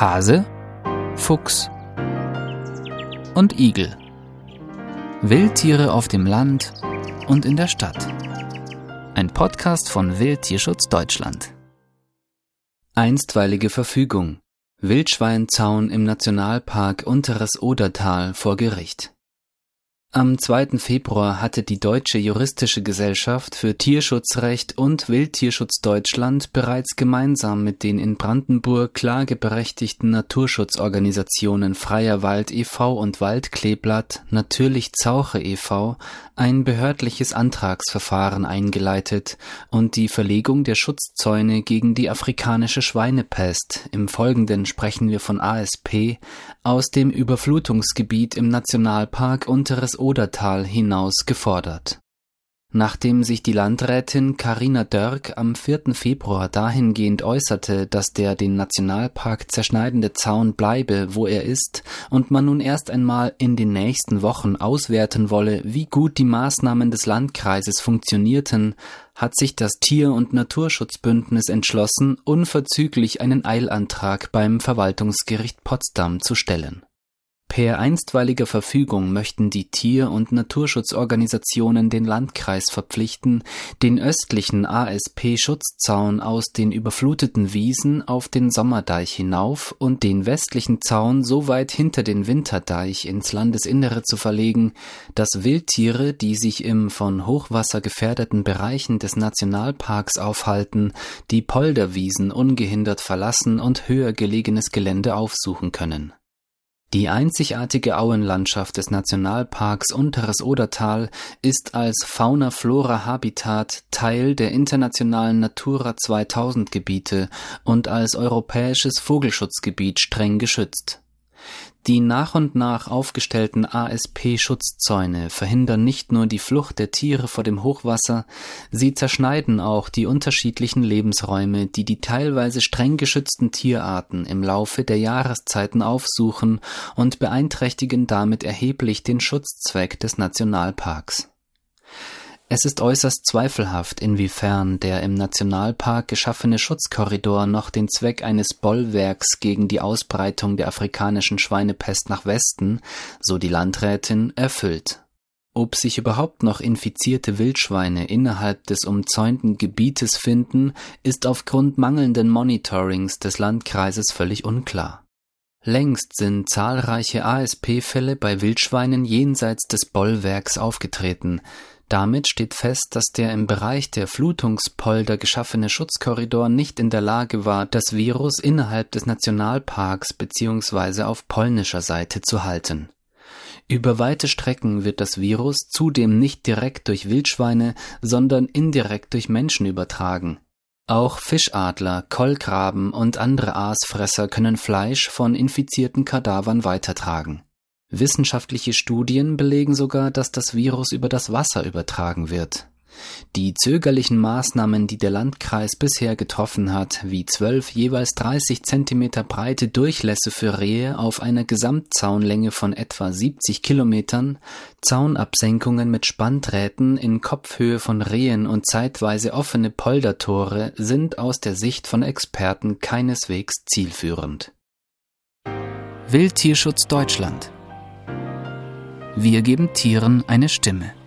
Hase, Fuchs und Igel. Wildtiere auf dem Land und in der Stadt. Ein Podcast von Wildtierschutz Deutschland. Einstweilige Verfügung. Wildschweinzaun im Nationalpark Unteres Odertal vor Gericht. Am 2. Februar hatte die Deutsche Juristische Gesellschaft für Tierschutzrecht und Wildtierschutz Deutschland bereits gemeinsam mit den in Brandenburg klageberechtigten Naturschutzorganisationen Freier Wald e.V. und Waldkleeblatt Natürlich Zauche e.V. ein behördliches Antragsverfahren eingeleitet und die Verlegung der Schutzzäune gegen die afrikanische Schweinepest, im Folgenden sprechen wir von ASP, aus dem Überflutungsgebiet im Nationalpark Unteres Odertal hinaus gefordert. Nachdem sich die Landrätin Carina Dörk am 4. Februar dahingehend äußerte, dass der den Nationalpark zerschneidende Zaun bleibe, wo er ist, und man nun erst einmal in den nächsten Wochen auswerten wolle, wie gut die Maßnahmen des Landkreises funktionierten, hat sich das Tier- und Naturschutzbündnis entschlossen, unverzüglich einen Eilantrag beim Verwaltungsgericht Potsdam zu stellen Per einstweiliger Verfügung möchten die Tier- und Naturschutzorganisationen den Landkreis verpflichten, den östlichen ASP-Schutzzaun aus den überfluteten Wiesen auf den Sommerdeich hinauf und den westlichen Zaun so weit hinter den Winterdeich ins Landesinnere zu verlegen, dass Wildtiere, die sich im von Hochwasser gefährdeten Bereichen des Nationalparks aufhalten, die Polderwiesen ungehindert verlassen und höher gelegenes Gelände aufsuchen können die einzigartige Auenlandschaft des Nationalparks Unteres Odertal ist als Fauna-Flora-Habitat Teil der internationalen Natura 2000 Gebiete und als europäisches Vogelschutzgebiet streng geschützt die nach und nach aufgestellten ASP-Schutzzäune verhindern nicht nur die Flucht der Tiere vor dem Hochwasser, sie zerschneiden auch die unterschiedlichen Lebensräume, die die teilweise streng geschützten Tierarten im Laufe der Jahreszeiten aufsuchen und beeinträchtigen damit erheblich den Schutzzweck des Nationalparks es ist äußerst zweifelhaft, inwiefern der im Nationalpark geschaffene Schutzkorridor noch den Zweck eines Bollwerks gegen die Ausbreitung der afrikanischen Schweinepest nach Westen, so die Landrätin, erfüllt. Ob sich überhaupt noch infizierte Wildschweine innerhalb des umzäunten Gebietes finden, ist aufgrund mangelnden Monitorings des Landkreises völlig unklar. Längst sind zahlreiche ASP-Fälle bei Wildschweinen jenseits des Bollwerks aufgetreten, damit steht fest, dass der im Bereich der Flutungspolder geschaffene Schutzkorridor nicht in der Lage war, das Virus innerhalb des Nationalparks bzw. auf polnischer Seite zu halten. Über weite Strecken wird das Virus zudem nicht direkt durch Wildschweine, sondern indirekt durch Menschen übertragen. Auch Fischadler, Kolkraben und andere Aasfresser können Fleisch von infizierten Kadavern weitertragen Wissenschaftliche Studien belegen sogar, dass das Virus über das Wasser übertragen wird. Die zögerlichen Maßnahmen, die der Landkreis bisher getroffen hat, wie zwölf jeweils 30 Zentimeter breite Durchlässe für Rehe auf einer Gesamtzaunlänge von etwa 70 Kilometern, Zaunabsenkungen mit Spanndrähten in Kopfhöhe von Rehen und zeitweise offene Poldertore, sind aus der Sicht von Experten keineswegs zielführend. Wildtierschutz Deutschland wir geben Tieren eine Stimme.